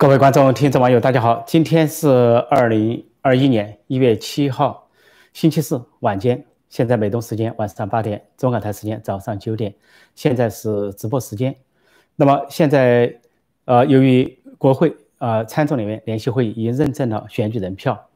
各位观众、听众、网友，大家好！今天是二零二一年一月七号，星期四晚间。现在美东时间晚上八点，中港台时间早上九点。现在是直播时间。那么现在，呃，由于国会呃参众里面联席会议已经认证了选举人票，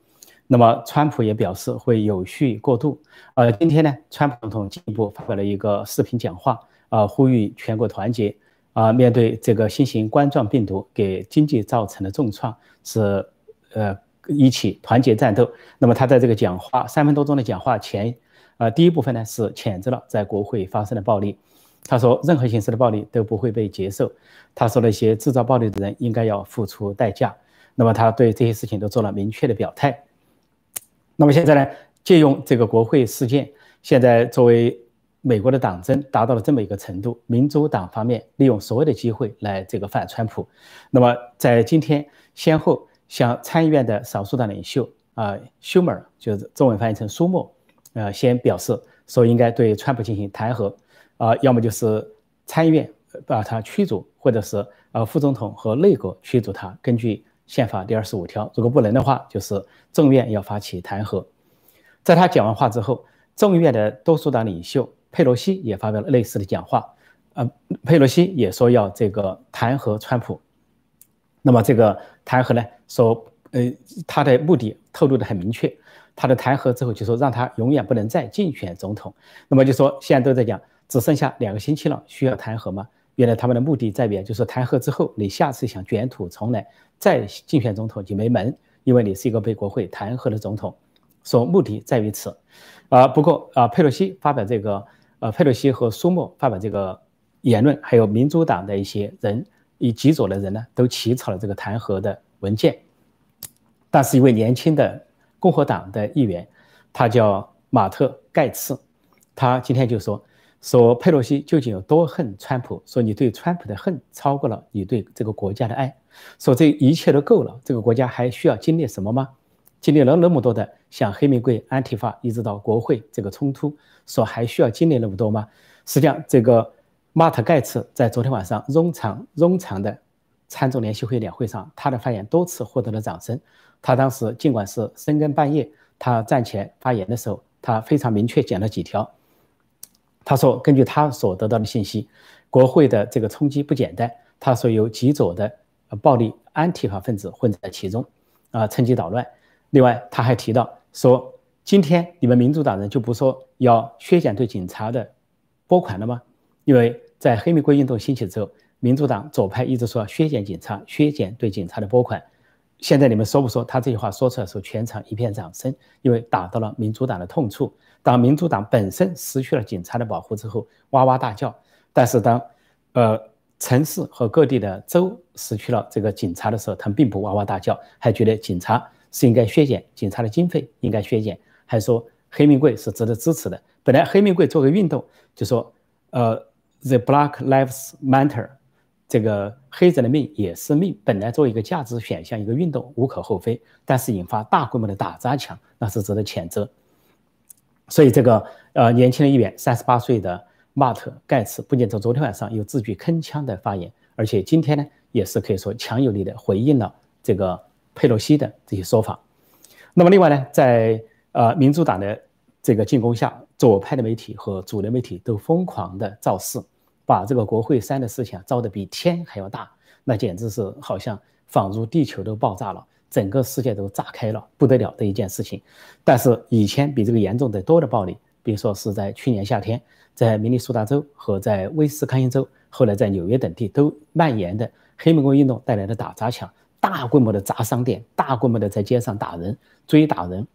那么川普也表示会有序过渡。呃，今天呢，川普总统进一步发表了一个视频讲话，啊，呼吁全国团结。啊，面对这个新型冠状病毒给经济造成的重创，是呃一起团结战斗。那么他在这个讲话三分多钟的讲话前，呃，第一部分呢是谴责了在国会发生的暴力。他说，任何形式的暴力都不会被接受。他说，那些制造暴力的人应该要付出代价。那么他对这些事情都做了明确的表态。那么现在呢，借用这个国会事件，现在作为。美国的党争达到了这么一个程度，民主党方面利用所有的机会来这个反川普。那么在今天先后向参议院的少数党领袖啊休默就是中文翻译成舒默，呃，先表示说应该对川普进行弹劾，啊，要么就是参议院把他驱逐，或者是呃副总统和内阁驱逐他。根据宪法第二十五条，如果不能的话，就是众院要发起弹劾。在他讲完话之后，众议院的多数党领袖。佩洛西也发表了类似的讲话，呃，佩洛西也说要这个弹劾川普。那么这个弹劾呢，说呃他的目的透露的很明确，他的弹劾之后就说让他永远不能再竞选总统。那么就说现在都在讲只剩下两个星期了，需要弹劾吗？原来他们的目的在于，就是弹劾之后你下次想卷土重来再竞选总统就没门，因为你是一个被国会弹劾的总统。说目的在于此，啊，不过啊，佩洛西发表这个。呃，佩洛西和苏莫发表这个言论，还有民主党的一些人以极左的人呢，都起草了这个弹劾的文件。但是，一位年轻的共和党的议员，他叫马特盖茨，他今天就说说佩洛西究竟有多恨川普？说你对川普的恨超过了你对这个国家的爱，说这一切都够了，这个国家还需要经历什么吗？经历了那么多的像黑玫瑰、安提法，一直到国会这个冲突，说还需要经历那么多吗？实际上，这个马特盖茨在昨天晚上冗长冗长的参众联席会两会上，他的发言多次获得了掌声。他当时尽管是深更半夜，他站起来发言的时候，他非常明确讲了几条。他说，根据他所得到的信息，国会的这个冲击不简单。他说有极左的暴力安提法分子混在其中，啊，趁机捣乱。另外，他还提到说，今天你们民主党人就不说要削减对警察的拨款了吗？因为在黑玫瑰运动兴起之后，民主党左派一直说要削减警察、削减对警察的拨款。现在你们说不说？他这句话说出来的时候，全场一片掌声，因为打到了民主党的痛处。当民主党本身失去了警察的保护之后，哇哇大叫；但是当呃城市和各地的州失去了这个警察的时候，他们并不哇哇大叫，还觉得警察。是应该削减警察的经费，应该削减，还是说黑命贵是值得支持的。本来黑命贵做个运动，就说，呃，the Black Lives Matter，这个黑人的命也是命，本来作为一个价值选项，一个运动无可厚非。但是引发大规模的打砸抢，那是值得谴责。所以这个呃年轻的议员，三十八岁的马特盖茨，不仅在昨天晚上有字句铿锵的发言，而且今天呢，也是可以说强有力的回应了这个。佩洛西的这些说法，那么另外呢，在呃民主党的这个进攻下，左派的媒体和主流媒体都疯狂的造势，把这个国会山的事情啊造得比天还要大，那简直是好像仿如地球都爆炸了，整个世界都炸开了，不得了的一件事情。但是以前比这个严重的多的暴力，比如说是在去年夏天，在明尼苏达州和在威斯康星州，后来在纽约等地都蔓延的黑玫瑰运动带来的打砸抢。大规模的砸商店，大规模的在街上打人、追打人，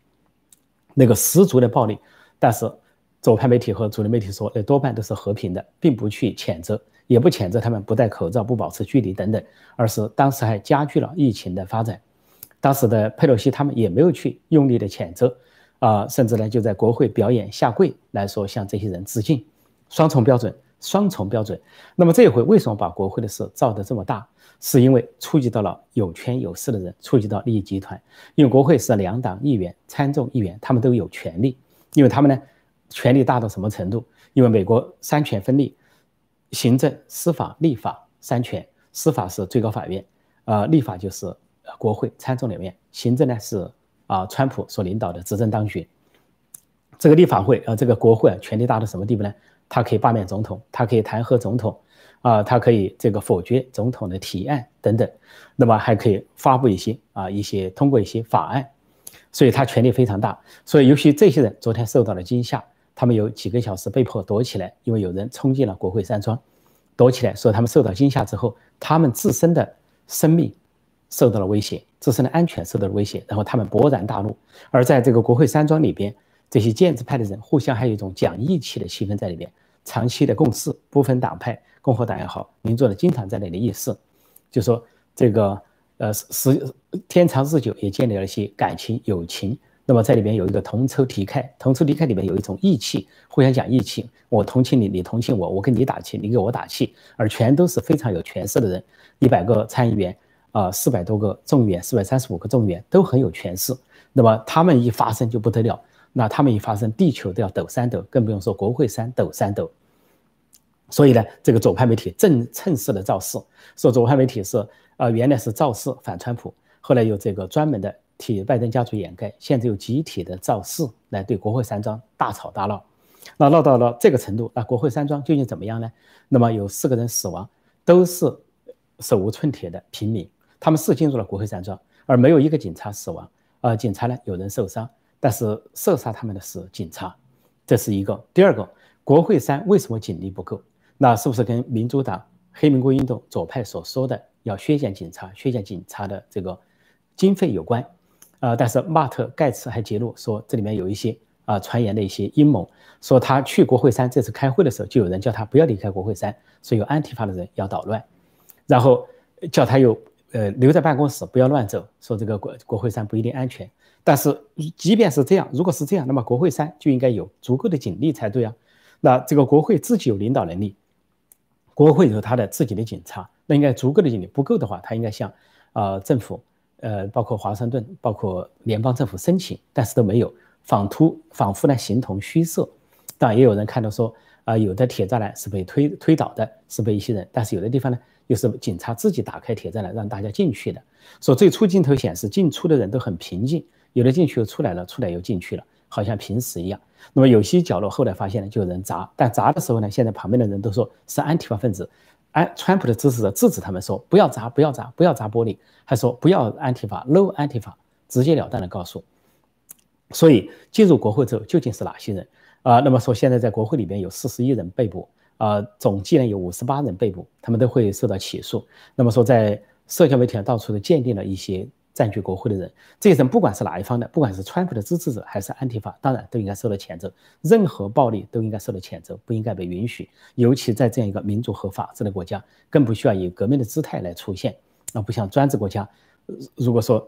那个十足的暴力。但是左派媒体和主流媒体说，那多半都是和平的，并不去谴责，也不谴责他们不戴口罩、不保持距离等等，而是当时还加剧了疫情的发展。当时的佩洛西他们也没有去用力的谴责，啊，甚至呢就在国会表演下跪来说向这些人致敬，双重标准，双重标准。那么这一回为什么把国会的事造得这么大？是因为触及到了有权有势的人，触及到利益集团。因为国会是两党议员、参众议员，他们都有权利。因为他们呢，权力大到什么程度？因为美国三权分立，行政、司法、立法三权，司法是最高法院，呃，立法就是国会参众两院，行政呢是啊，川普所领导的执政当局。这个立法会啊，这个国会权力大到什么地步呢？他可以罢免总统，他可以弹劾总统，啊，他可以这个否决总统的提案等等，那么还可以发布一些啊一些通过一些法案，所以他权力非常大。所以尤其这些人昨天受到了惊吓，他们有几个小时被迫躲起来，因为有人冲进了国会山庄，躲起来说他们受到惊吓之后，他们自身的。生命受到了威胁，自身的安全受到了威胁，然后他们勃然大怒。而在这个国会山庄里边，这些建制派的人互相还有一种讲义气的气氛在里边，长期的共事，不分党派，共和党也好，民主的经常在那里议事，就说这个呃时天长日久也建立了一些感情友情。那么在里边有一个同仇敌忾，同仇敌忾里面有一种义气，互相讲义气，我同情你，你同情我，我跟你打气，你给我打气，而全都是非常有权势的人，一百个参议员啊，四百多个众议员，四百三十五个众议员都很有权势。那么他们一发声就不得了，那他们一发生，地球都要抖三抖，更不用说国会山抖三抖。所以呢，这个左派媒体正趁势的造势，说左派媒体是啊，原来是造势反川普，后来有这个专门的。替拜登家族掩盖，现在又集体的造势来对国会山庄大吵大闹，那闹到了这个程度，那国会山庄究竟怎么样呢？那么有四个人死亡，都是手无寸铁的平民，他们是进入了国会山庄，而没有一个警察死亡，呃，警察呢有人受伤，但是射杀他们的是警察，这是一个。第二个，国会山为什么警力不够？那是不是跟民主党黑民国运动左派所说的要削减警察、削减警察的这个经费有关？呃，但是马特盖茨还揭露说，这里面有一些啊传言的一些阴谋，说他去国会山这次开会的时候，就有人叫他不要离开国会山，说有安提法的人要捣乱，然后叫他又呃留在办公室不要乱走，说这个国国会山不一定安全。但是即便是这样，如果是这样，那么国会山就应该有足够的警力才对啊。那这个国会自己有领导能力，国会有他的自己的警察，那应该足够的警力，不够的话，他应该向啊政府。呃，包括华盛顿，包括联邦政府申请，但是都没有，仿突仿佛呢形同虚设。但，也有人看到说，啊，有的铁栅栏是被推推倒的，是被一些人，但是有的地方呢，又是警察自己打开铁栅栏让大家进去的。说最初镜头显示进出的人都很平静，有的进去又出来了，出来又进去了，好像平时一样。那么有些角落后来发现呢，就有人砸，但砸的时候呢，现在旁边的人都说是安提法分子。安川普的支持者制止他们说：“不要砸，不要砸，不要砸玻璃。”还说：“不要安提法，no 安提法。”直截了当的告诉。所以进入国会之后，究竟是哪些人啊？那么说，现在在国会里边有四十一人被捕啊，总计呢有五十八人被捕，他们都会受到起诉。那么说，在社交媒体上到处都鉴定了一些。占据国会的人，这些人不管是哪一方的，不管是川普的支持者还是安提法，当然都应该受到谴责。任何暴力都应该受到谴责，不应该被允许。尤其在这样一个民主和法治的国家，更不需要以革命的姿态来出现。那不像专制国家，如果说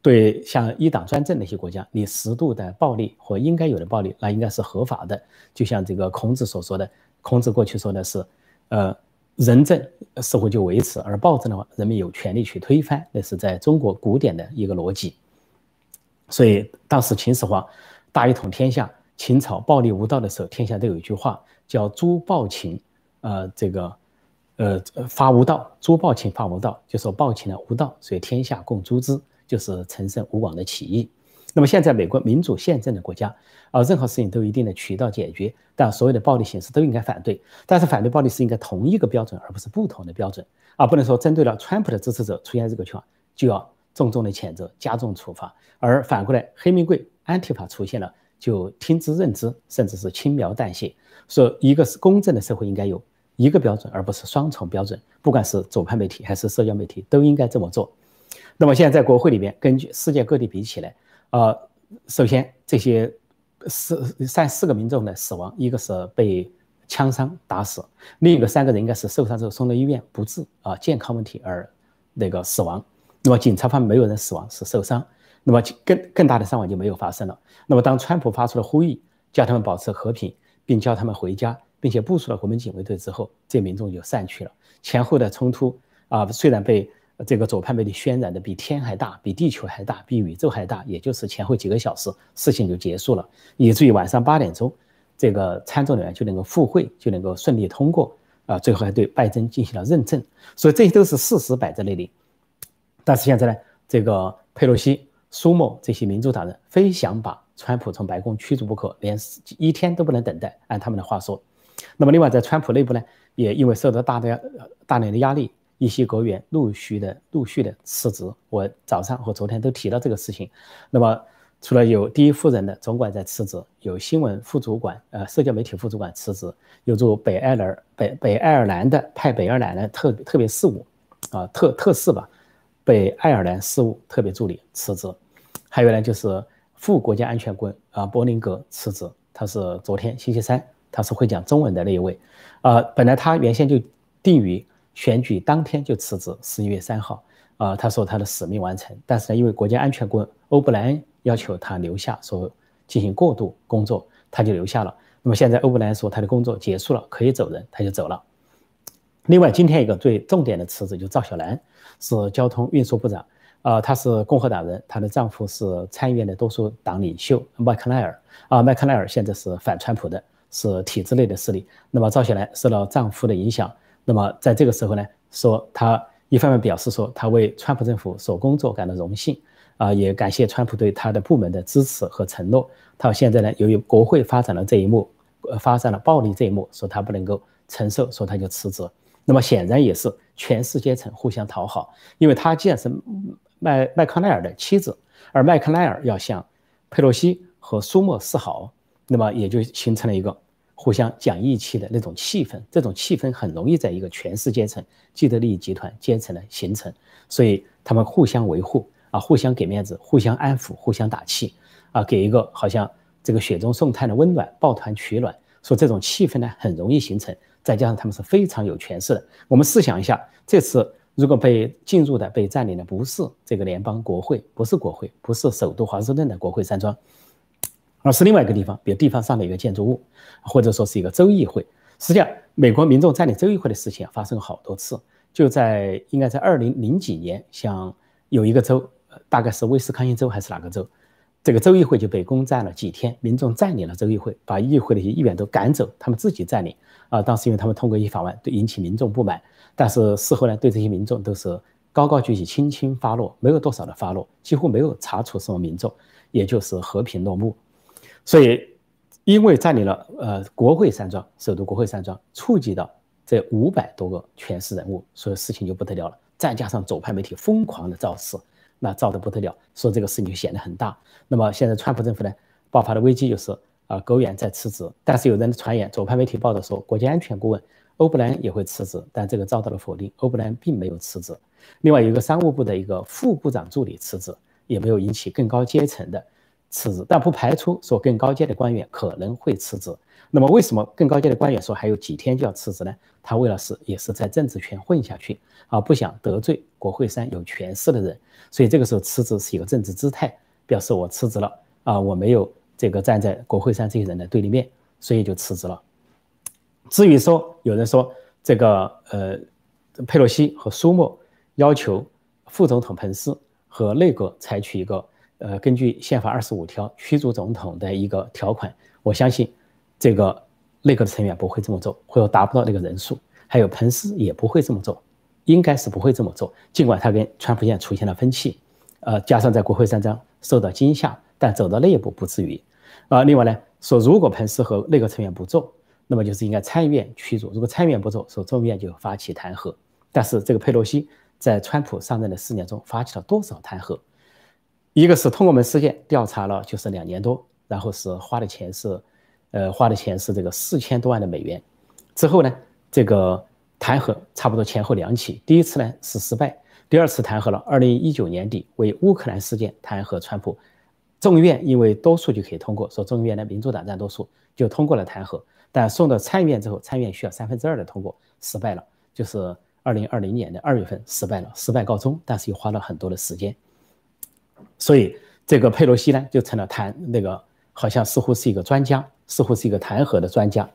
对像一党专政那些国家，你适度的暴力或应该有的暴力，那应该是合法的。就像这个孔子所说的，孔子过去说的是，呃。仁政似乎就维持，而暴政的话，人们有权利去推翻。那是在中国古典的一个逻辑。所以当时秦始皇大一统天下，秦朝暴力无道的时候，天下都有一句话叫“诛暴秦”，呃，这个呃发无道，诛暴秦发无道，就说暴秦的无道，所以天下共诛之，就是陈胜吴广的起义。那么现在美国民主宪政的国家。啊，任何事情都有一定的渠道解决，但所有的暴力形式都应该反对。但是反对暴力是应该同一个标准，而不是不同的标准。啊，不能说针对了川普的支持者出现这个情况，就要重重的谴责、加重处罚；而反过来，黑名贵、安提法出现了，就听之任之，甚至是轻描淡写。说一个是公正的社会应该有一个标准，而不是双重标准。不管是左派媒体还是社交媒体，都应该这么做。那么现在在国会里面，根据世界各地比起来，呃，首先这些。四三四个民众的死亡，一个是被枪伤打死，另一个三个人应该是受伤之后送到医院不治啊，健康问题而那个死亡。那么警察方没有人死亡，是受伤。那么更更大的伤亡就没有发生了。那么当川普发出了呼吁，叫他们保持和平，并叫他们回家，并且部署了国民警卫队之后，这民众就散去了。前后的冲突啊，虽然被。这个左派媒体渲染的比天还大，比地球还大，比宇宙还大，也就是前后几个小时，事情就结束了，以至于晚上八点钟，这个参众两院就能够复会，就能够顺利通过，啊，最后还对拜登进行了认证，所以这些都是事实摆在那里。但是现在呢，这个佩洛西、苏莫这些民主党人非想把川普从白宫驱逐不可，连一天都不能等待。按他们的话说，那么另外在川普内部呢，也因为受到大的大量的压力，一些国员陆续的陆续的辞职。我早上和昨天都提到这个事情。那么除了有第一夫人的总管在辞职，有新闻副主管、呃社交媒体副主管辞职，有驻北爱尔北北爱尔兰的派北爱尔兰的特特别事务啊特特事吧，北爱尔兰事务特别助理辞职，还有呢就是副国家安全官啊伯林格辞职，他是昨天星期三，他是会讲中文的那一位，啊本来他原先就定于选举当天就辞职，十一月三号啊他说他的使命完成，但是呢因为国家安全顾问欧布莱恩。要求他留下，说进行过渡工作，他就留下了。那么现在欧布莱恩说他的工作结束了，可以走人，他就走了。另外，今天一个最重点的辞职就赵小兰，是交通运输部长，啊，她是共和党人，她的丈夫是参议院的多数党领袖麦克奈尔，啊，麦克奈尔现在是反川普的，是体制内的势力。那么赵小兰受到丈夫的影响，那么在这个时候呢，说他一方面表示说他为川普政府所工作感到荣幸。啊，也感谢川普对他的部门的支持和承诺。他现在呢，由于国会发展了这一幕，呃，发生了暴力这一幕，说他不能够承受，说他就辞职。那么显然也是全世界层互相讨好，因为他既然是麦麦康奈尔的妻子，而麦克奈尔要向佩洛西和苏莫示好，那么也就形成了一个互相讲义气的那种气氛。这种气氛很容易在一个全世界层既得利益集团阶层的形成，所以他们互相维护。啊，互相给面子，互相安抚，互相打气，啊，给一个好像这个雪中送炭的温暖，抱团取暖。说这种气氛呢，很容易形成。再加上他们是非常有权势的。我们试想一下，这次如果被进入的、被占领的不是这个联邦国会，不是国会，不是首都华盛顿的国会山庄，而是另外一个地方，比如地方上的一个建筑物，或者说是一个州议会。实际上，美国民众占领州议会的事情发生过好多次。就在应该在二零零几年，像有一个州。大概是威斯康星州还是哪个州？这个州议会就被攻占了几天，民众占领了州议会，把议会的一些议员都赶走，他们自己占领。啊，当时因为他们通过一法案，对引起民众不满，但是事后呢，对这些民众都是高高举起，轻轻发落，没有多少的发落，几乎没有查处什么民众，也就是和平落幕。所以，因为占领了呃国会山庄，首都国会山庄，触及到这五百多个权势人物，所以事情就不得了了。再加上左派媒体疯狂的造势。那造得不得了，说这个事情就显得很大。那么现在川普政府呢，爆发的危机就是啊，国务院在辞职，但是有人传言，左派媒体报道说，国家安全顾问欧布兰也会辞职，但这个遭到了否定，欧布兰并没有辞职。另外有一个商务部的一个副部长助理辞职，也没有引起更高阶层的辞职，但不排除说更高阶的官员可能会辞职。那么为什么更高阶的官员说还有几天就要辞职呢？他为了是也是在政治圈混下去啊，不想得罪国会山有权势的人。所以这个时候辞职是一个政治姿态，表示我辞职了啊，我没有这个站在国会山这些人的对立面，所以就辞职了。至于说有人说这个呃，佩洛西和苏莫要求副总统彭斯和内阁采取一个呃，根据宪法二十五条驱逐总统的一个条款，我相信这个内阁的成员不会这么做，或者达不到那个人数，还有彭斯也不会这么做。应该是不会这么做，尽管他跟川普现在出现了分歧，呃，加上在国会山庄受到惊吓，但走到那一步不至于。啊，另外呢，说如果彭斯和内阁成员不做，那么就是应该参议院驱逐；如果参议院不做，说众议院就发起弹劾。但是这个佩洛西在川普上任的四年中发起了多少弹劾？一个是通过门事件调查了，就是两年多，然后是花的钱是，呃，花的钱是这个四千多万的美元。之后呢，这个。弹劾差不多前后两起，第一次呢是失败，第二次弹劾了。二零一九年底为乌克兰事件弹劾川普，众议院因为多数就可以通过，说众议院的民主党占多数就通过了弹劾，但送到参议院之后，参议院需要三分之二的通过，失败了，就是二零二零年的二月份失败了，失败告终，但是又花了很多的时间，所以这个佩洛西呢就成了弹那个好像似乎是一个专家，似乎是一个弹劾的专家，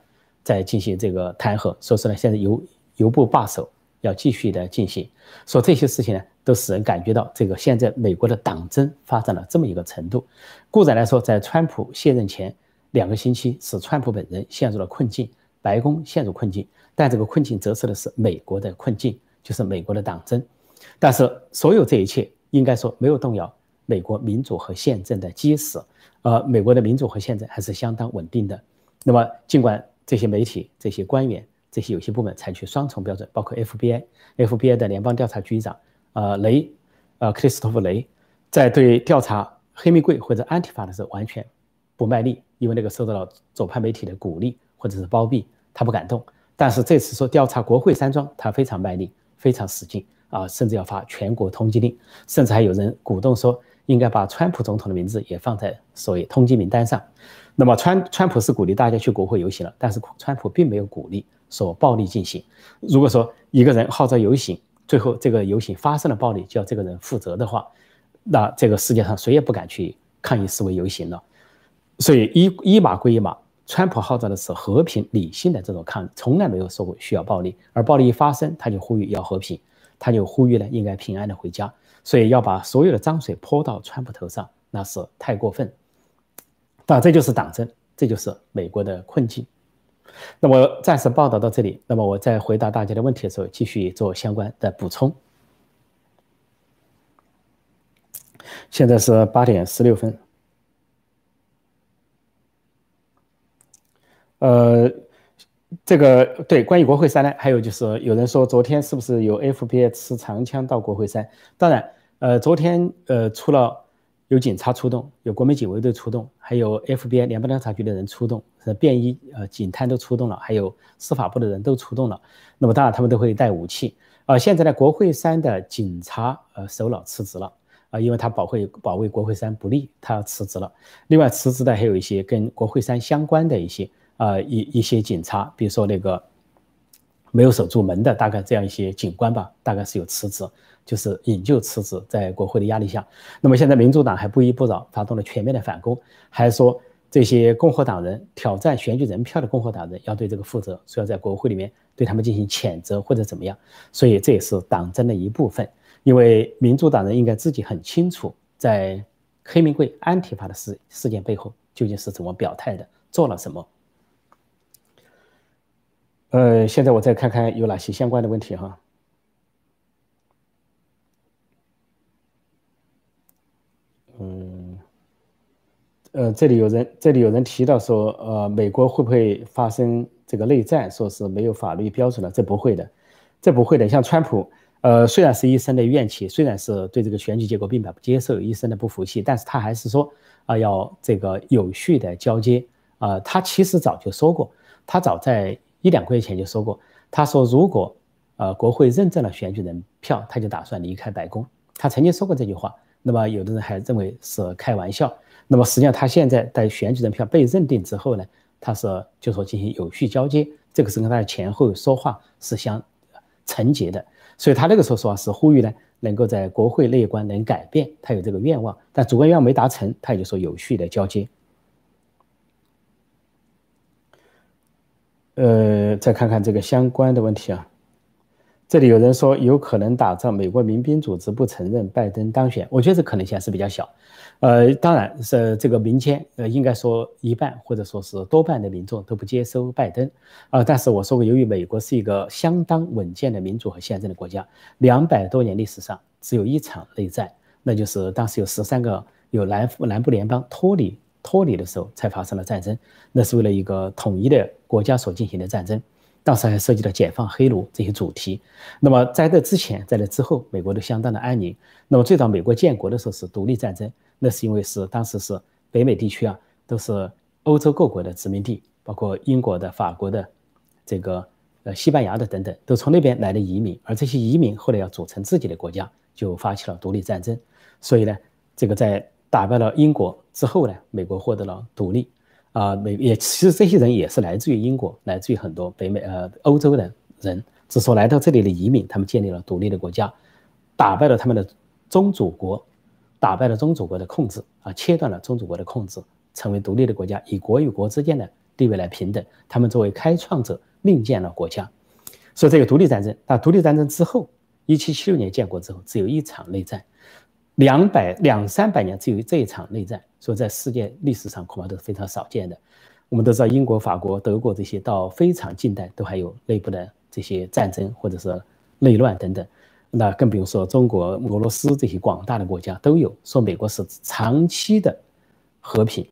在进行这个弹劾，所以说呢现在由由不罢手，要继续的进行。说这些事情呢，都使人感觉到这个现在美国的党争发展了这么一个程度。固然来说，在川普卸任前两个星期，使川普本人陷入了困境，白宫陷入困境。但这个困境折射的是美国的困境，就是美国的党争。但是所有这一切应该说没有动摇美国民主和宪政的基石，呃，美国的民主和宪政还是相当稳定的。那么尽管这些媒体、这些官员、这些有些部门采取双重标准，包括 FBI，FBI 的联邦调查局长，呃，雷，呃，克里斯托弗雷，在对调查黑玫瑰或者安提法的时候完全不卖力，因为那个受到了左派媒体的鼓励或者是包庇，他不敢动。但是这次说调查国会山庄，他非常卖力，非常使劲啊，甚至要发全国通缉令，甚至还有人鼓动说应该把川普总统的名字也放在所谓通缉名单上。那么川川普是鼓励大家去国会游行了，但是川普并没有鼓励说暴力进行。如果说一个人号召游行，最后这个游行发生了暴力，就要这个人负责的话，那这个世界上谁也不敢去抗议示威游行了。所以一一码归一码。川普号召的是和平理性的这种抗，从来没有说过需要暴力，而暴力一发生，他就呼吁要和平，他就呼吁呢应该平安的回家，所以要把所有的脏水泼到川普头上，那是太过分。那这就是党争，这就是美国的困境。那么暂时报道到这里，那么我在回答大家的问题的时候，继续做相关的补充。现在是八点十六分。呃，这个对，关于国会山呢，还有就是有人说昨天是不是有 FBI 持长枪到国会山？当然，呃，昨天呃，除了有警察出动，有国民警卫队出动，还有 FBI 联邦调查局的人出动，是便衣呃警探都出动了，还有司法部的人都出动了。那么当然他们都会带武器。啊，现在呢，国会山的警察呃首脑辞职了啊，因为他保卫保卫国会山不利，他要辞职了。另外辞职的还有一些跟国会山相关的一些。啊，一一些警察，比如说那个没有守住门的，大概这样一些警官吧，大概是有辞职，就是引咎辞职，在国会的压力下。那么现在民主党还不依不饶，发动了全面的反攻，还说这些共和党人挑战选举人票的共和党人要对这个负责，说要在国会里面对他们进行谴责或者怎么样。所以这也是党争的一部分，因为民主党人应该自己很清楚，在黑名贵安提法的事事件背后究竟是怎么表态的，做了什么。呃，现在我再看看有哪些相关的问题哈。嗯，呃，这里有人，这里有人提到说，呃，美国会不会发生这个内战？说是没有法律标准了，这不会的，这不会的。像川普，呃，虽然是一生的怨气，虽然是对这个选举结果并不接受，一生的不服气，但是他还是说啊，要这个有序的交接啊。他其实早就说过，他早在。一两个月前就说过，他说如果呃国会认证了选举人票，他就打算离开白宫。他曾经说过这句话。那么有的人还认为是开玩笑。那么实际上他现在在选举人票被认定之后呢，他是就说进行有序交接，这个是跟他的前后说话是相承接的。所以他那个时候说话是呼吁呢，能够在国会内关能改变，他有这个愿望，但主观愿望没达成，他也就说有序的交接。呃，再看看这个相关的问题啊，这里有人说有可能打仗，美国民兵组织不承认拜登当选，我觉得这可能性还是比较小。呃，当然是这个民间，呃，应该说一半或者说是多半的民众都不接收拜登啊。但是我说过，由于美国是一个相当稳健的民主和宪政的国家，两百多年历史上只有一场内战，那就是当时有十三个有南南部联邦脱离。脱离的时候才发生了战争，那是为了一个统一的国家所进行的战争，当时还涉及到解放黑奴这些主题。那么在这之前，在这之后，美国都相当的安宁。那么最早美国建国的时候是独立战争，那是因为是当时是北美地区啊，都是欧洲各国的殖民地，包括英国的、法国的、这个呃西班牙的等等，都从那边来的移民，而这些移民后来要组成自己的国家，就发起了独立战争。所以呢，这个在。打败了英国之后呢，美国获得了独立，啊，美也其实这些人也是来自于英国，来自于很多北美呃欧洲的人，只说来到这里的移民，他们建立了独立的国家，打败了他们的宗主国，打败了宗主国的控制啊，切断了宗主国的控制，成为独立的国家，以国与国之间的地位来平等，他们作为开创者另建了国家，所以这个独立战争，那独立战争之后，一七七六年建国之后，只有一场内战。两百两三百年只有这一场内战，所以在世界历史上恐怕都是非常少见的。我们都知道，英国、法国、德国这些到非常近代都还有内部的这些战争或者是内乱等等。那更不用说中国、俄罗斯这些广大的国家都有说美国是长期的和平、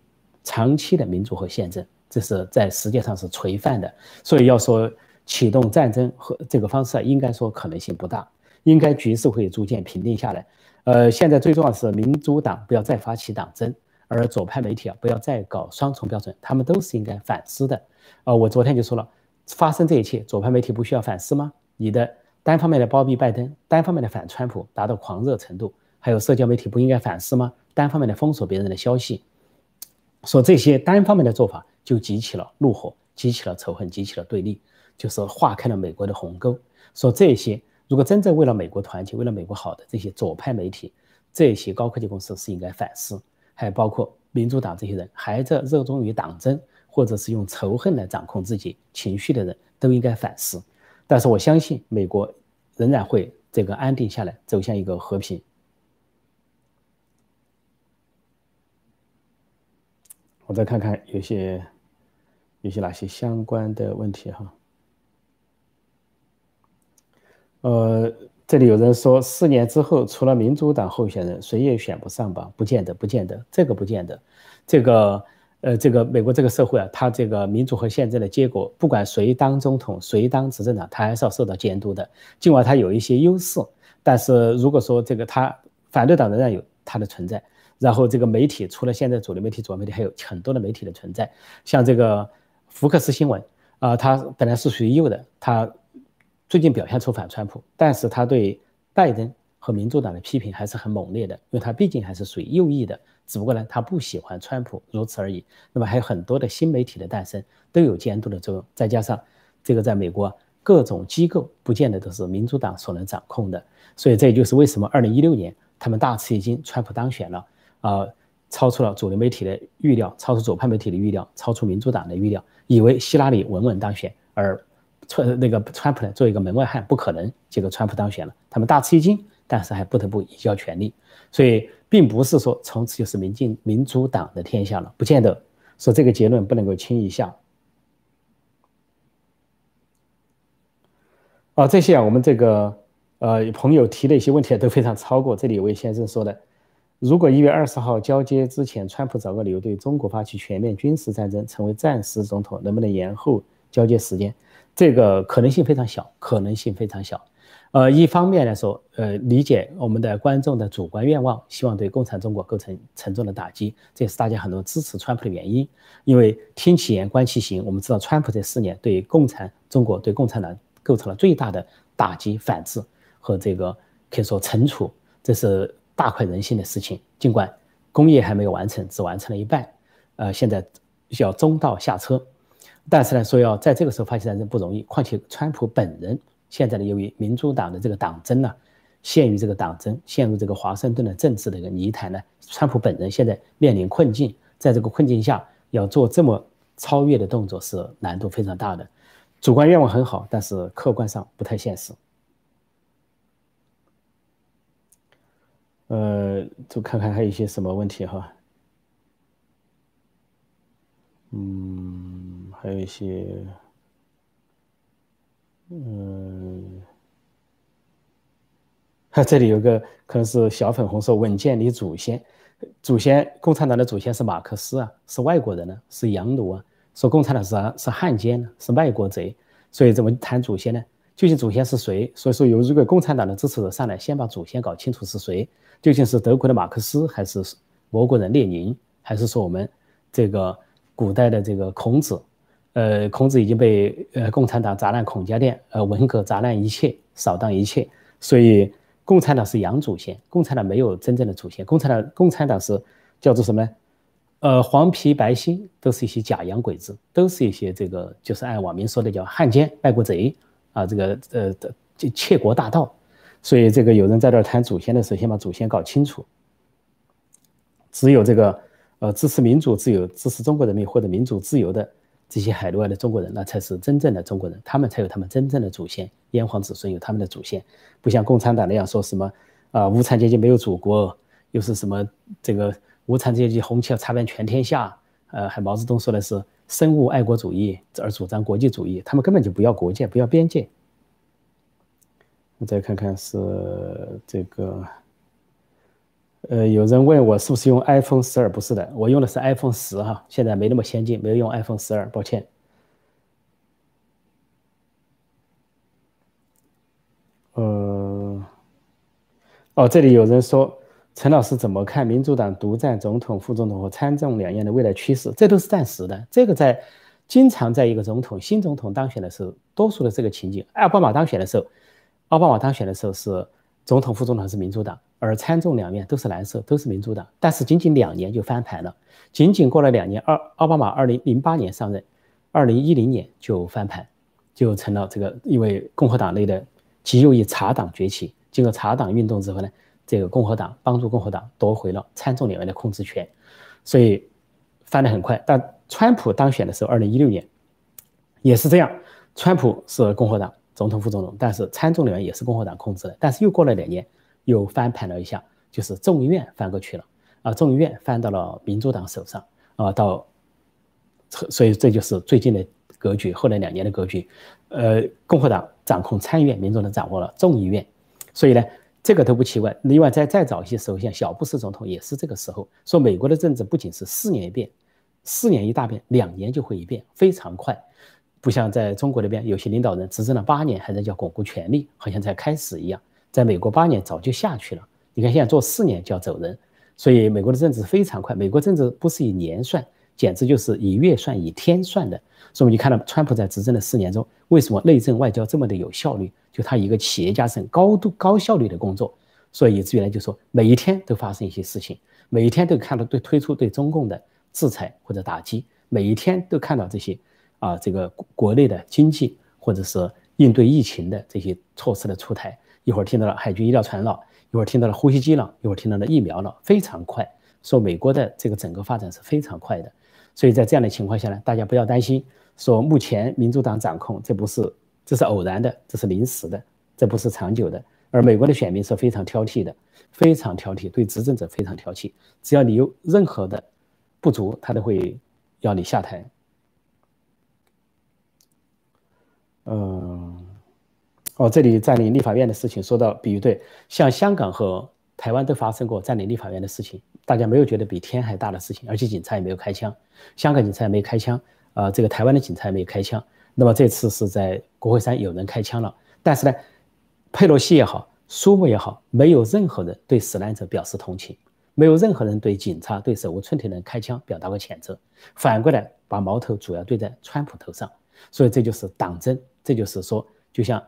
长期的民主和宪政，这是在世界上是垂范的。所以要说启动战争和这个方式，应该说可能性不大，应该局势会逐渐平定下来。呃，现在最重要的是民主党不要再发起党争，而左派媒体啊不要再搞双重标准，他们都是应该反思的。呃，我昨天就说了，发生这一切，左派媒体不需要反思吗？你的。单方面的包庇拜登，单方面的反川普，达到狂热程度，还有社交媒体不应该反思吗？单方面的封锁别人的消息，说这些单方面的做法就激起了怒火，激起了仇恨，激起了对立，就是划开了美国的鸿沟。说这些如果真正为了美国团结，为了美国好的这些左派媒体，这些高科技公司是应该反思，还包括民主党这些人还在热衷于党争，或者是用仇恨来掌控自己情绪的人都应该反思。但是我相信美国仍然会这个安定下来，走向一个和平。我再看看有些有些哪些相关的问题哈。呃，这里有人说四年之后除了民主党候选人谁也选不上吧？不见得，不见得，这个不见得，这个。呃，这个美国这个社会啊，它这个民主和宪政的结果，不管谁当总统，谁当执政党，他还是要受到监督的。尽管他有一些优势，但是如果说这个他反对党仍然有他的存在，然后这个媒体除了现在主流媒体、主流媒体，还有很多的媒体的存在，像这个福克斯新闻啊，他本来是属于右的，他最近表现出反川普，但是他对拜登和民主党的批评还是很猛烈的，因为他毕竟还是属于右翼的。只不过呢，他不喜欢川普，如此而已。那么还有很多的新媒体的诞生，都有监督的作用。再加上这个，在美国各种机构不见得都是民主党所能掌控的，所以这也就是为什么二零一六年他们大吃一惊，川普当选了啊，超出了主流媒体的预料，超出左派媒体的预料，超出民主党的预料，以为希拉里稳稳当选，而川那个川普呢，做一个门外汉不可能。结果川普当选了，他们大吃一惊，但是还不得不移交权力，所以。并不是说从此就是民进民主党的天下了，不见得。说这个结论不能够轻易下。啊，这些啊，我们这个呃朋友提的一些问题都非常超过。这里有位先生说的，如果一月二十号交接之前，川普找个理由对中国发起全面军事战争，成为暂时总统，能不能延后交接时间？这个可能性非常小，可能性非常小。呃，一方面来说，呃，理解我们的观众的主观愿望，希望对共产中国构成沉重的打击，这也是大家很多支持川普的原因。因为听其言，观其行，我们知道川普这四年对共产中国、对共产党构成了最大的打击、反制和这个可以说惩处，这是大快人心的事情。尽管工业还没有完成，只完成了一半，呃，现在要中道下车，但是呢，说要在这个时候发起战争不容易，况且川普本人。现在呢，由于民主党的这个党争呢，陷于这个党争，陷入这个华盛顿的政治的一个泥潭呢，川普本人现在面临困境，在这个困境下要做这么超越的动作是难度非常大的。主观愿望很好，但是客观上不太现实。呃，就看看还有一些什么问题哈。嗯，还有一些。嗯，哈，这里有个可能是小粉红说稳健你祖先，祖先共产党的祖先是马克思啊，是外国人呢，是洋奴啊，说共产党是是汉奸呢，是卖国贼，所以怎么谈祖先呢？究竟祖先是谁？所以说有如果共产党的支持者上来，先把祖先搞清楚是谁，究竟是德国的马克思，还是俄国人列宁，还是说我们这个古代的这个孔子？呃，孔子已经被呃共产党砸烂孔家店，呃，文革砸烂一切，扫荡一切，所以共产党是洋祖先，共产党没有真正的祖先，共产党共产党是叫做什么？呃，黄皮白心都是一些假洋鬼子，都是一些这个就是按网民说的叫汉奸、卖国贼啊，这个呃的窃国大盗，所以这个有人在这谈祖先的时候，先把祖先搞清楚。只有这个呃支持民主自由、支持中国人民或者民主自由的。这些海内外的中国人，那才是真正的中国人，他们才有他们真正的祖先，炎黄子孙有他们的祖先，不像共产党那样说什么啊，无产阶级没有祖国，又是什么这个无产阶级红旗要插遍全天下，呃，还毛泽东说的是深恶爱国主义而主张国际主义，他们根本就不要国界，不要边界。我再看看是这个，呃，有人问我是不是用 iPhone 十二？不是的，我用的是 iPhone 十哈，现在没那么先进，没有用 iPhone 十二，抱歉。呃，哦，这里有人说陈老师怎么看民主党独占总统、副总统和参众两院的未来趋势？这都是暂时的，这个在经常在一个总统新总统当选的时候，多数的这个情景，奥巴马当选的时候。奥巴马当选的时候是总统、副总统还是民主党，而参众两院都是蓝色，都是民主党。但是仅仅两年就翻盘了，仅仅过了两年，二奥巴马二零零八年上任，二零一零年就翻盘，就成了这个因为共和党内的极右翼茶党崛起，经过茶党运动之后呢，这个共和党帮助共和党夺回了参众两院的控制权，所以翻得很快。但川普当选的时候，二零一六年也是这样，川普是共和党。总统、副总统，但是参众两院也是共和党控制的，但是又过了两年，又翻盘了一下，就是众议院翻过去了，啊，众议院翻到了民主党手上，啊，到，所以这就是最近的格局，后来两年的格局，呃，共和党掌控参议院，民主党掌握了众议院，所以呢，这个都不奇怪。另外，再再早一些时候，像小布什总统也是这个时候，说美国的政治不仅是四年一变，四年一大变，两年就会一变，非常快。不像在中国那边，有些领导人执政了八年，还在叫巩固权力，好像才开始一样。在美国八年早就下去了，你看现在做四年就要走人，所以美国的政治非常快。美国政治不是以年算，简直就是以月算、以天算的。所以我们就看到川普在执政的四年中，为什么内政外交这么的有效率？就他一个企业家是高度高效率的工作，所以以至于呢，就说每一天都发生一些事情，每一天都看到对推出对中共的制裁或者打击，每一天都看到这些。啊，这个国内的经济或者是应对疫情的这些措施的出台，一会儿听到了海军医疗船了，一会儿听到了呼吸机了，一会儿听到了疫苗了，非常快。说美国的这个整个发展是非常快的，所以在这样的情况下呢，大家不要担心，说目前民主党掌控，这不是这是偶然的，这是临时的，这不是长久的。而美国的选民是非常挑剔的，非常挑剔，对执政者非常挑剔，只要你有任何的不足，他都会要你下台。嗯，哦，这里占领立法院的事情说到，比如对，像香港和台湾都发生过占领立法院的事情，大家没有觉得比天还大的事情，而且警察也没有开枪，香港警察也没开枪，啊，这个台湾的警察也没有开枪。那么这次是在国会山有人开枪了，但是呢，佩洛西也好，苏木也好，没有任何人对死难者表示同情，没有任何人对警察对手无寸铁的人开枪表达过谴责，反过来把矛头主要对在川普头上，所以这就是党争。这就是说，就像，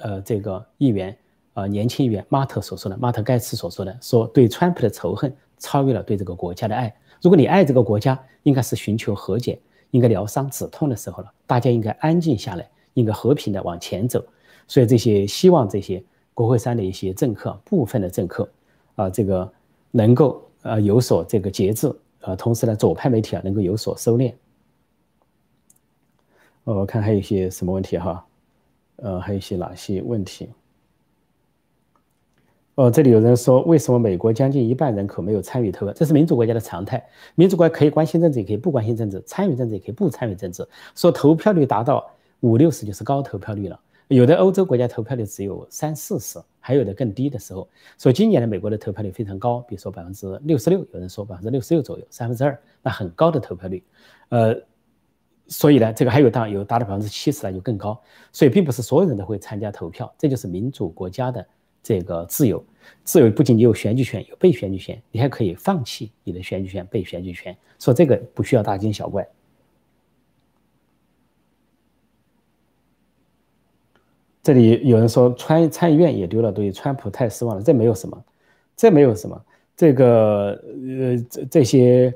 呃，这个议员，呃，年轻议员马特所说的，马特盖茨所说的，说对川普的仇恨超越了对这个国家的爱。如果你爱这个国家，应该是寻求和解，应该疗伤止痛的时候了。大家应该安静下来，应该和平的往前走。所以这些希望这些国会山的一些政客，部分的政客，啊，这个能够呃有所这个节制，呃，同时呢，左派媒体啊能够有所收敛。我看还有一些什么问题哈，呃，还有一些哪些问题？哦，这里有人说，为什么美国将近一半人口没有参与投票？这是民主国家的常态。民主国家可以关心政治，也可以不关心政治；参与政治，也可以不参与政治。说投票率达到五六十就是高投票率了。有的欧洲国家投票率只有三四十，还有的更低的时候。说今年的美国的投票率非常高，比如说百分之六十六，有人说百分之六十六左右，三分之二，那很高的投票率。呃。所以呢，这个还有当有达到百分之七十呢，就更高。所以并不是所有人都会参加投票，这就是民主国家的这个自由。自由不仅有选举权，有被选举权，你还可以放弃你的选举权、被选举权。说这个不需要大惊小怪。这里有人说川参议院也丢了，对川普太失望了。这没有什么，这没有什么。这个呃，这这些。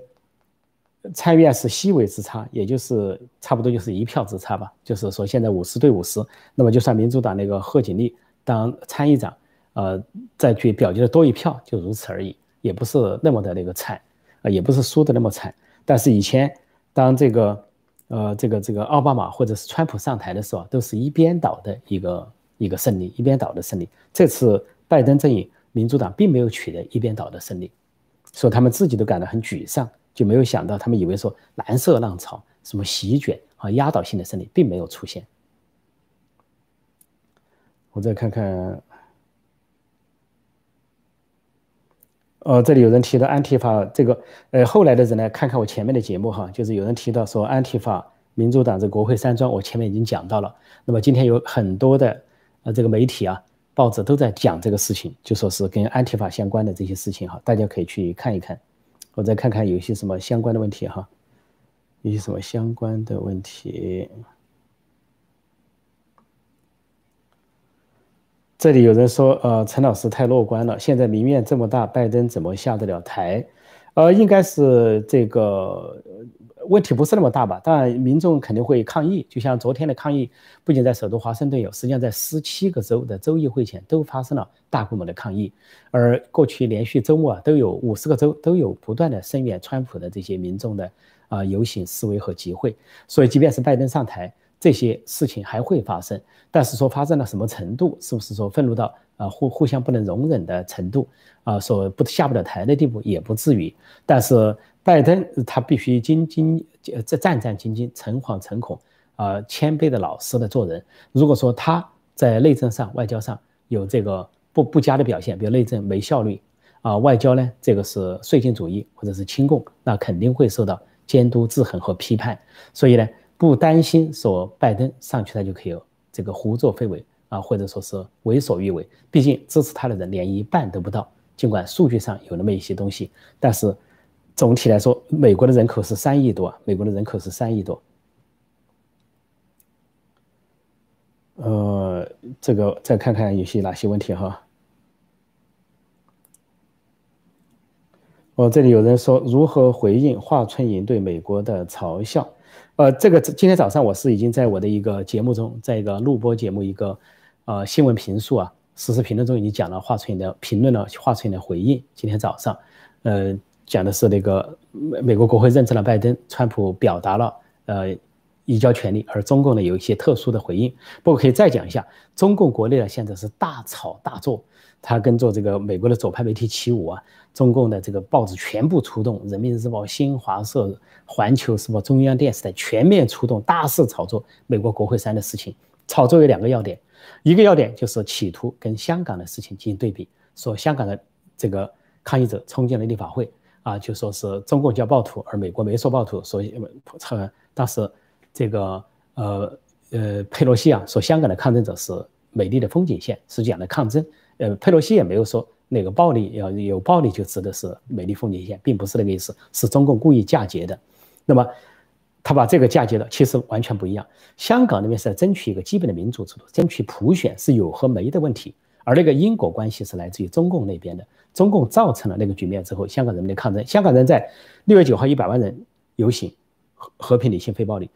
参议院是细微之差，也就是差不多就是一票之差吧。就是说现在五十对五十，那么就算民主党那个贺锦丽当参议长，呃，再去表决的多一票，就如此而已，也不是那么的那个惨，啊，也不是输的那么惨。但是以前当这个，呃，这个这个奥巴马或者是川普上台的时候，都是一边倒的一个一个胜利，一边倒的胜利。这次拜登阵营民主党并没有取得一边倒的胜利，所以他们自己都感到很沮丧。就没有想到，他们以为说蓝色浪潮什么席卷啊，压倒性的胜利并没有出现。我再看看，呃，这里有人提到安提法这个，呃，后来的人呢，看看我前面的节目哈，就是有人提到说安提法、民主党这国会山庄，我前面已经讲到了。那么今天有很多的呃这个媒体啊。报纸都在讲这个事情，就说是跟安提法相关的这些事情哈，大家可以去看一看。我再看看有些什么相关的问题哈，有些什么相关的问题。这里有人说，呃，陈老师太乐观了。现在民怨这么大，拜登怎么下得了台？呃，应该是这个问题不是那么大吧？当然，民众肯定会抗议。就像昨天的抗议，不仅在首都华盛顿有，实际上在十七个州的州议会前都发生了大规模的抗议。而过去连续周末啊，都有五十个州都有不断的声援川普的这些民众的啊游行示威和集会。所以，即便是拜登上台。这些事情还会发生，但是说发生到什么程度，是不是说愤怒到啊互互相不能容忍的程度啊，说不下不了台的地步也不至于。但是拜登他必须兢兢这战战兢兢、诚惶诚恐啊，谦卑的老实的做人。如果说他在内政上、外交上有这个不不佳的表现，比如内政没效率啊，外交呢这个是绥靖主义或者是亲共，那肯定会受到监督、制衡和批判。所以呢。不担心说拜登上去他就可以这个胡作非为啊，或者说是为所欲为。毕竟支持他的人连一半都不到。尽管数据上有那么一些东西，但是总体来说，美国的人口是三亿多，美国的人口是三亿多。呃，这个再看看有些哪些问题哈。哦，这里有人说如何回应华春莹对美国的嘲笑。呃，这个今天早上我是已经在我的一个节目中，在一个录播节目一个呃新闻评述啊，实时评论中已经讲了华春莹的评论了，华春莹的回应。今天早上，呃，讲的是那个美美国国会认证了拜登，川普表达了呃移交权利，而中共呢有一些特殊的回应。不过可以再讲一下，中共国内呢现在是大吵大做，他跟着这个美国的左派媒体起舞啊。中共的这个报纸全部出动，《人民日报》、新华社、环球时报、中央电视台全面出动，大肆炒作美国国会山的事情。炒作有两个要点，一个要点就是企图跟香港的事情进行对比，说香港的这个抗议者冲进了立法会啊，就说是中共叫暴徒，而美国没说暴徒，所以呃，当时这个呃呃佩洛西啊说香港的抗争者是美丽的风景线，是讲的抗争，呃佩洛西也没有说。那个暴力要有暴力，就指的是美丽风景线，并不是那个意思，是中共故意嫁接的。那么，他把这个嫁接了，其实完全不一样。香港那边是在争取一个基本的民主制度，争取普选是有和没的问题，而那个因果关系是来自于中共那边的。中共造成了那个局面之后，香港人民的抗争。香港人在六月九号一百万人游行，和和平理性非暴力；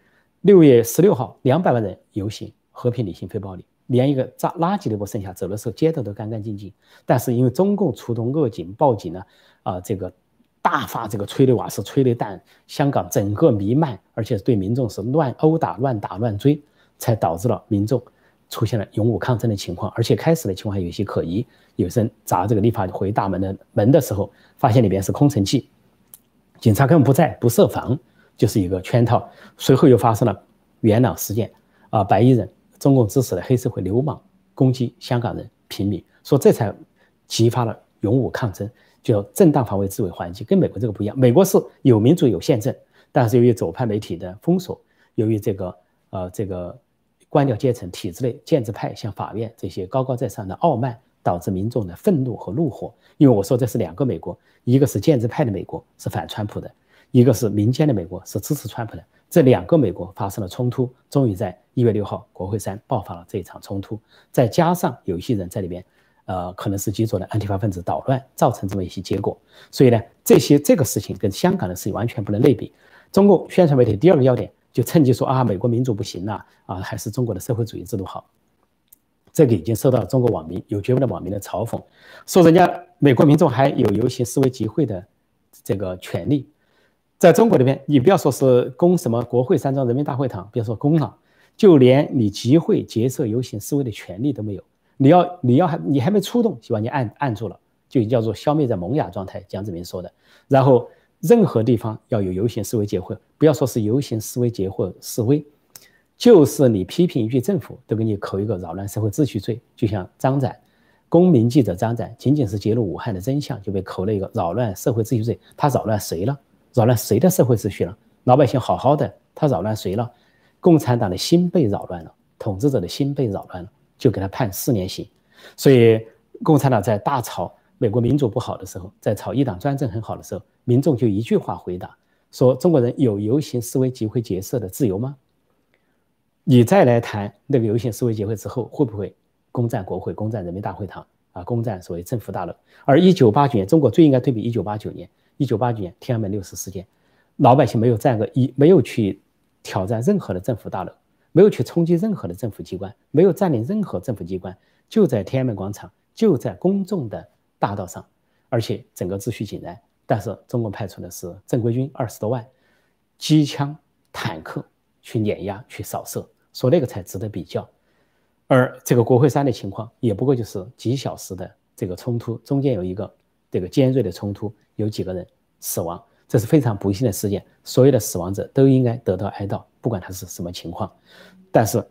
六月十六号两百万人游行，和平理性非暴力。连一个渣垃圾都不剩下，走的时候街道都干干净净。但是因为中共出动恶警、报警呢，啊，这个大发这个催泪瓦斯、催泪弹，香港整个弥漫，而且对民众是乱殴打、乱打、乱追，才导致了民众出现了勇武抗争的情况。而且开始的情况还有些可疑，有人砸这个立法会大门的门的时候，发现里边是空城计，警察根本不在，不设防，就是一个圈套。随后又发生了元朗事件，啊，白衣人。中共支持的黑社会流氓攻击香港人平民，说这才激发了勇武抗争，就正当防卫自卫环境，跟美国这个不一样。美国是有民主有宪政，但是由于左派媒体的封锁，由于这个呃这个官僚阶层体制内建制派像法院这些高高在上的傲慢，导致民众的愤怒和怒火。因为我说这是两个美国，一个是建制派的美国是反川普的，一个是民间的美国是支持川普的。这两个美国发生了冲突，终于在一月六号国会山爆发了这一场冲突。再加上有一些人在里面，呃，可能是极左的安提法分子捣乱，造成这么一些结果。所以呢，这些这个事情跟香港的事情完全不能类比。中共宣传媒体第二个要点就趁机说啊，美国民主不行了啊，还是中国的社会主义制度好。这个已经受到中国网民有觉悟的网民的嘲讽，说人家美国民众还有游行示威集会的这个权利。在中国这边，你不要说是攻什么国会山庄、人民大会堂，别说攻了，就连你集会、结社、游行、示威的权利都没有。你要，你要还你还没出动，就把你按按住了，就叫做消灭在萌芽状态。江泽民说的。然后，任何地方要有游行、示威、结会，不要说是游行、示威、结会、示威，就是你批评一句政府，都给你扣一个扰乱社会秩序罪。就像张展，公民记者张展仅仅是揭露武汉的真相，就被扣了一个扰乱社会秩序罪。他扰乱谁了？扰乱谁的社会秩序了？老百姓好好的，他扰乱谁了？共产党的心被扰乱了，统治者的心被扰乱了，就给他判四年刑。所以，共产党在大吵美国民主不好的时候，在吵一党专政很好的时候，民众就一句话回答说：中国人有游行示威集会结社的自由吗？你再来谈那个游行示威集会之后，会不会？攻占国会，攻占人民大会堂啊，攻占所谓政府大楼。而一九八九年，中国最应该对比一九八九年。一九八九年天安门六四事件，老百姓没有占个一，没有去挑战任何的政府大楼，没有去冲击任何的政府机关，没有占领任何政府机关，就在天安门广场，就在公众的大道上，而且整个秩序井然。但是中国派出的是正规军二十多万，机枪、坦克去碾压、去扫射，说那个才值得比较。而这个国会山的情况也不过就是几小时的这个冲突，中间有一个这个尖锐的冲突，有几个人死亡，这是非常不幸的事件。所有的死亡者都应该得到哀悼，不管他是什么情况。但是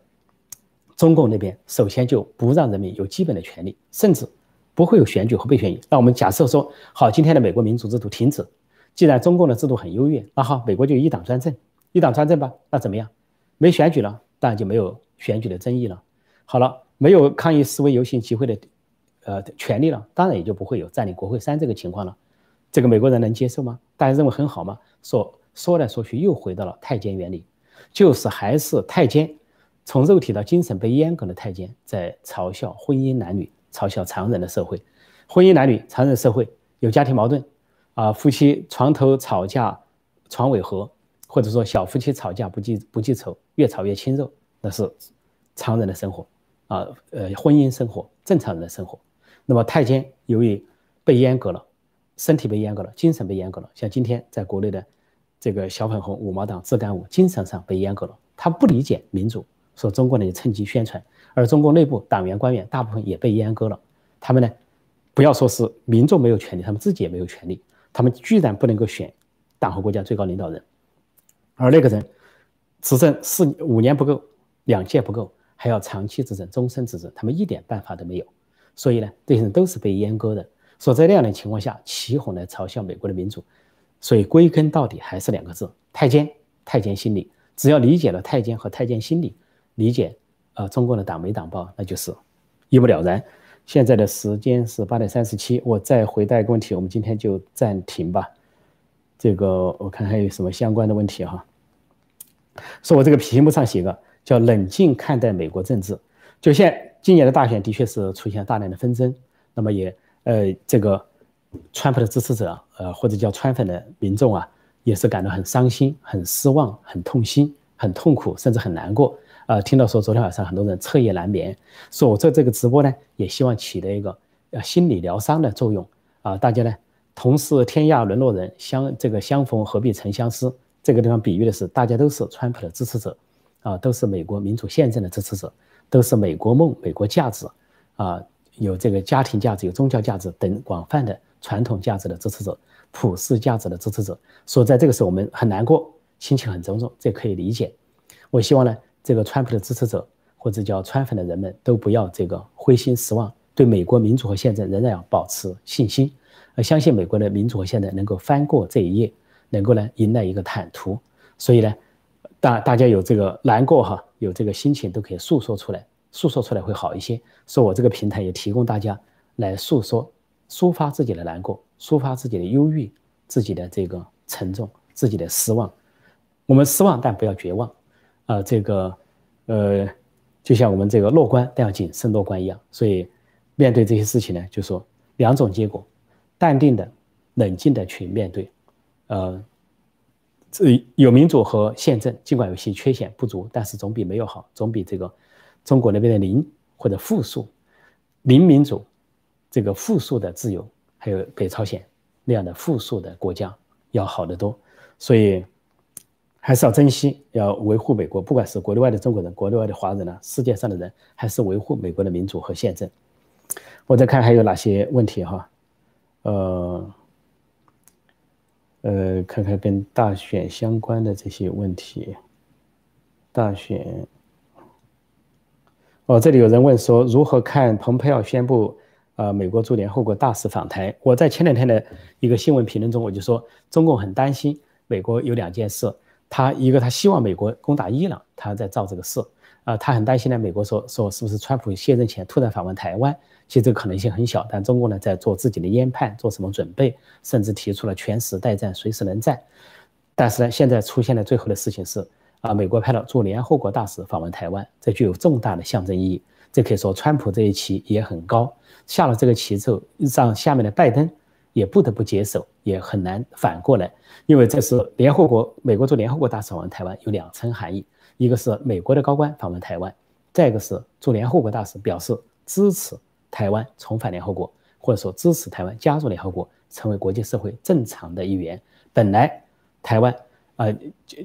中共那边首先就不让人民有基本的权利，甚至不会有选举和被选举。那我们假设说，好，今天的美国民主制度停止，既然中共的制度很优越，那好，美国就一党专政，一党专政吧。那怎么样？没选举了，当然就没有选举的争议了。好了，没有抗议示威游行集会的，呃，权利了，当然也就不会有占领国会山这个情况了。这个美国人能接受吗？大家认为很好吗？说说来说去又回到了太监原理，就是还是太监，从肉体到精神被阉割的太监，在嘲笑婚姻男女，嘲笑常人的社会。婚姻男女常人社会有家庭矛盾，啊，夫妻床头吵架床尾和，或者说小夫妻吵架不记不记仇，越吵越亲热，那是常人的生活。啊，呃，婚姻生活，正常人的生活。那么太监由于被阉割了，身体被阉割了，精神被阉割了。像今天在国内的这个小粉红五毛党自干五，精神上被阉割了。他不理解民主，说中国人趁机宣传。而中国内部党员官员大部分也被阉割了。他们呢，不要说是民众没有权利，他们自己也没有权利。他们居然不能够选党和国家最高领导人，而那个人执政四五年不够，两届不够。还要长期执政、终身执政，他们一点办法都没有。所以呢，这些人都是被阉割的。所以在那样的情况下，起哄来嘲笑美国的民主，所以归根到底还是两个字：太监。太监心理，只要理解了太监和太监心理，理解呃中国的党媒党报，那就是一目了然。现在的时间是八点三十七，我再回答一个问题，我们今天就暂停吧。这个我看还有什么相关的问题哈？说我这个屏幕上写个。叫冷静看待美国政治，就现今年的大选的确是出现大量的纷争，那么也呃这个川普的支持者呃或者叫川粉的民众啊，也是感到很伤心、很失望、很痛心、很痛苦，甚至很难过。呃，听到说昨天晚上很多人彻夜难眠，说我做这个直播呢，也希望起到一个呃心理疗伤的作用啊，大家呢同是天涯沦落人，相这个相逢何必曾相识，这个地方比喻的是大家都是川普的支持者。啊，都是美国民主宪政的支持者，都是美国梦、美国价值，啊，有这个家庭价值、有宗教价值等广泛的传统价值的支持者，普世价值的支持者。所以在这个时候，我们很难过，心情很沉重，这可以理解。我希望呢，这个川普的支持者或者叫川粉的人们都不要这个灰心失望，对美国民主和宪政仍然要保持信心，呃，相信美国的民主和宪政能够翻过这一页，能够呢迎来一个坦途。所以呢。大大家有这个难过哈，有这个心情都可以诉说出来，诉说出来会好一些。说我这个平台也提供大家来诉说、抒发自己的难过，抒发自己的忧郁、自己的这个沉重、自己的失望。我们失望，但不要绝望。啊，这个呃，就像我们这个乐观但要谨慎乐观一样。所以面对这些事情呢，就说两种结果：淡定的、冷静的去面对，呃。这有民主和宪政，尽管有些缺陷不足，但是总比没有好，总比这个中国那边的零或者负数、零民主、这个负数的自由，还有北朝鲜那样的负数的国家要好得多。所以还是要珍惜，要维护美国，不管是国内外的中国人、国内外的华人呢，世界上的人，还是维护美国的民主和宪政。我再看还有哪些问题哈，呃。呃，看看跟大选相关的这些问题。大选，哦，这里有人问说，如何看蓬佩奥宣布呃，美国驻联合国大使访台。我在前两天的一个新闻评论中，我就说，中共很担心美国有两件事，他一个他希望美国攻打伊朗，他在造这个势，啊，他很担心呢，美国说说是不是川普卸任前突然访问台湾，其实这个可能性很小，但中共呢在做自己的研判，做什么准备，甚至提出了全时待战，随时能战。但是呢，现在出现的最后的事情是，啊，美国派了驻联合国大使访问台湾，这具有重大的象征意义。这可以说，川普这一棋也很高，下了这个棋之后，让下面的拜登也不得不接受，也很难反过来，因为这是联合国美国驻联合国大使访问台湾有两层含义，一个是美国的高官访问台湾，再一个是驻联合国大使表示支持台湾重返联合国，或者说支持台湾加入联合国，成为国际社会正常的一员。本来台湾呃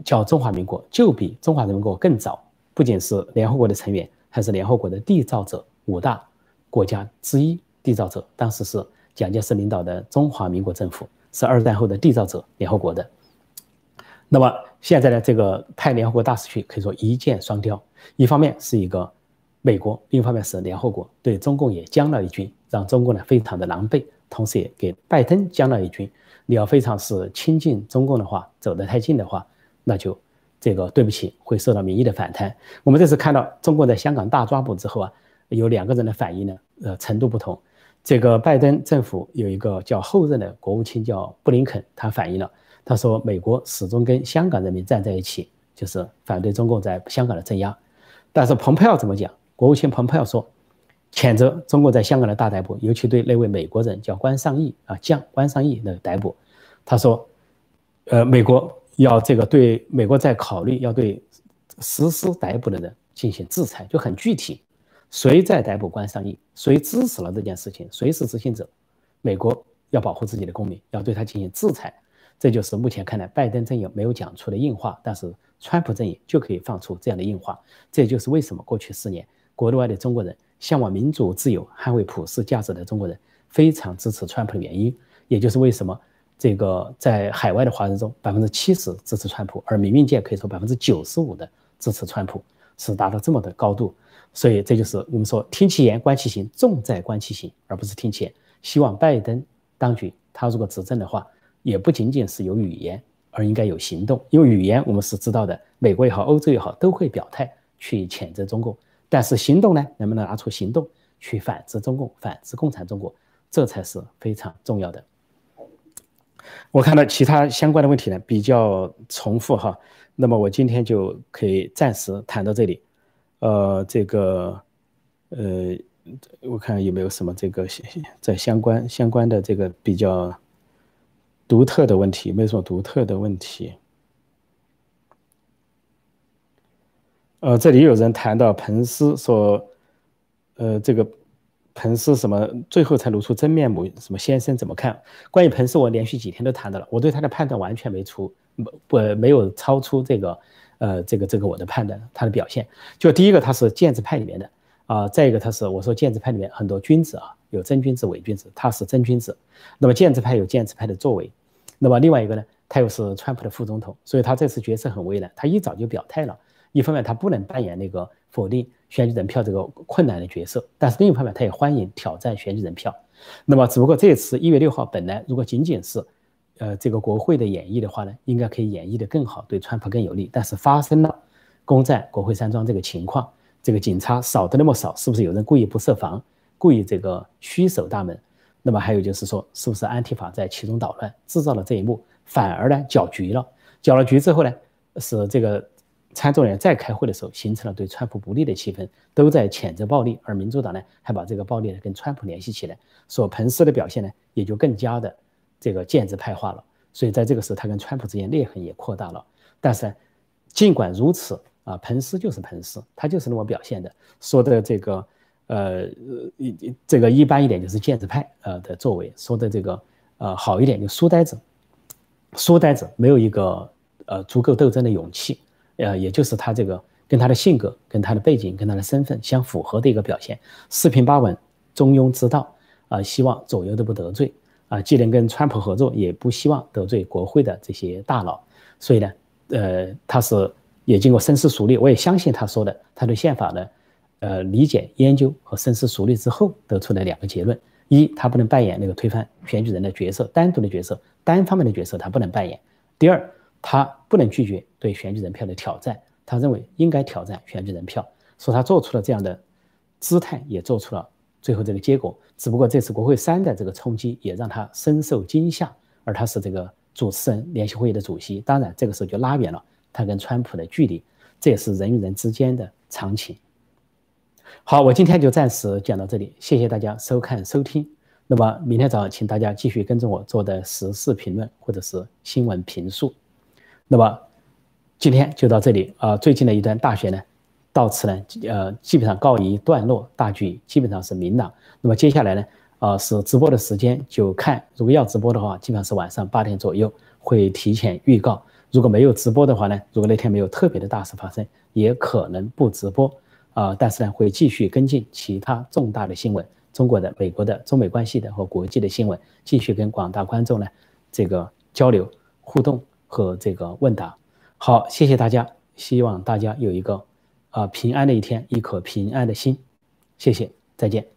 叫中华民国就比中华人民共和国更早，不仅是联合国的成员。还是联合国的缔造者五大国家之一，缔造者当时是蒋介石领导的中华民国政府，是二战后的缔造者联合国的。那么现在呢，这个派联合国大使去，可以说一箭双雕，一方面是一个美国，另一方面是联合国，对中共也将了一军，让中共呢非常的狼狈，同时也给拜登将了一军。你要非常是亲近中共的话，走得太近的话，那就。这个对不起，会受到民意的反弹。我们这次看到中国在香港大抓捕之后啊，有两个人的反应呢，呃，程度不同。这个拜登政府有一个叫后任的国务卿叫布林肯，他反映了，他说美国始终跟香港人民站在一起，就是反对中共在香港的镇压。但是蓬佩奥怎么讲？国务卿蓬佩奥说，谴责中国在香港的大逮捕，尤其对那位美国人叫关尚义啊，将关尚义的逮捕。他说，呃，美国。要这个对美国在考虑要对实施逮捕的人进行制裁，就很具体，谁在逮捕关上义，谁支持了这件事情，谁是执行者，美国要保护自己的公民，要对他进行制裁，这就是目前看来拜登阵营没有讲出的硬话，但是川普阵营就可以放出这样的硬话，这就是为什么过去四年国内外的中国人向往民主自由、捍卫普世价值的中国人非常支持川普的原因，也就是为什么。这个在海外的华人中，百分之七十支持川普，而民运界可以说百分之九十五的支持川普，是达到这么的高度。所以这就是我们说听其言观其行，重在观其行，而不是听其言。希望拜登当局他如果执政的话，也不仅仅是有语言，而应该有行动。因为语言我们是知道的，美国也好，欧洲也好，都会表态去谴责中共。但是行动呢，能不能拿出行动去反制中共、反制共产中国，这才是非常重要的。我看到其他相关的问题呢比较重复哈，那么我今天就可以暂时谈到这里。呃，这个，呃，我看有没有什么这个在相关相关的这个比较独特的问题，没有什么独特的问题。呃，这里有人谈到彭斯说，呃，这个。彭斯什么最后才露出真面目？什么先生怎么看？关于彭斯，我连续几天都谈到了，我对他的判断完全没出不不没有超出这个呃这个这个我的判断，他的表现就第一个他是建制派里面的啊，再一个他是我说建制派里面很多君子啊，有真君子伪君子，他是真君子。那么建制派有建制派的作为，那么另外一个呢，他又是川普的副总统，所以他这次角色很为难，他一早就表态了，一方面他不能扮演那个否定。选举人票这个困难的角色，但是另一方面，他也欢迎挑战选举人票。那么，只不过这次一月六号本来如果仅仅是，呃，这个国会的演绎的话呢，应该可以演绎的更好，对川普更有利。但是发生了攻占国会山庄这个情况，这个警察少的那么少，是不是有人故意不设防，故意这个虚守大门？那么还有就是说，是不是安提法在其中捣乱，制造了这一幕，反而呢搅局了？搅了局之后呢，使这个。参众人再开会的时候，形成了对川普不利的气氛，都在谴责暴力，而民主党呢，还把这个暴力呢跟川普联系起来，所彭斯的表现呢，也就更加的这个建制派化了。所以在这个时候，他跟川普之间裂痕也扩大了。但是尽管如此啊，彭斯就是彭斯，他就是那么表现的。说的这个呃这个一般一点就是建制派呃的作为，说的这个呃好一点就书呆子，书呆子没有一个呃足够斗争的勇气。呃，也就是他这个跟他的性格、跟他的背景、跟他的身份相符合的一个表现，四平八稳、中庸之道啊，希望左右都不得罪啊，既能跟川普合作，也不希望得罪国会的这些大佬，所以呢，呃，他是也经过深思熟虑，我也相信他说的，他对宪法的呃理解、研究和深思熟虑之后得出的两个结论，一，他不能扮演那个推翻选举人的角色，单独的角色，单方面的角色他不能扮演。第二，他不能拒绝对选举人票的挑战，他认为应该挑战选举人票，说他做出了这样的姿态，也做出了最后这个结果。只不过这次国会山的这个冲击也让他深受惊吓，而他是这个主持人联席会议的主席，当然这个时候就拉远了他跟川普的距离，这也是人与人之间的常情。好，我今天就暂时讲到这里，谢谢大家收看收听。那么明天早上，请大家继续跟着我做的时事评论或者是新闻评述。那么今天就到这里啊，最近的一段大选呢，到此呢，呃，基本上告一段落，大局基本上是明朗。那么接下来呢，啊，是直播的时间，就看如果要直播的话，基本上是晚上八点左右会提前预告；如果没有直播的话呢，如果那天没有特别的大事发生，也可能不直播。啊，但是呢，会继续跟进其他重大的新闻，中国的、美国的、中美关系的和国际的新闻，继续跟广大观众呢这个交流互动和这个问答。好，谢谢大家，希望大家有一个啊平安的一天，一颗平安的心。谢谢，再见。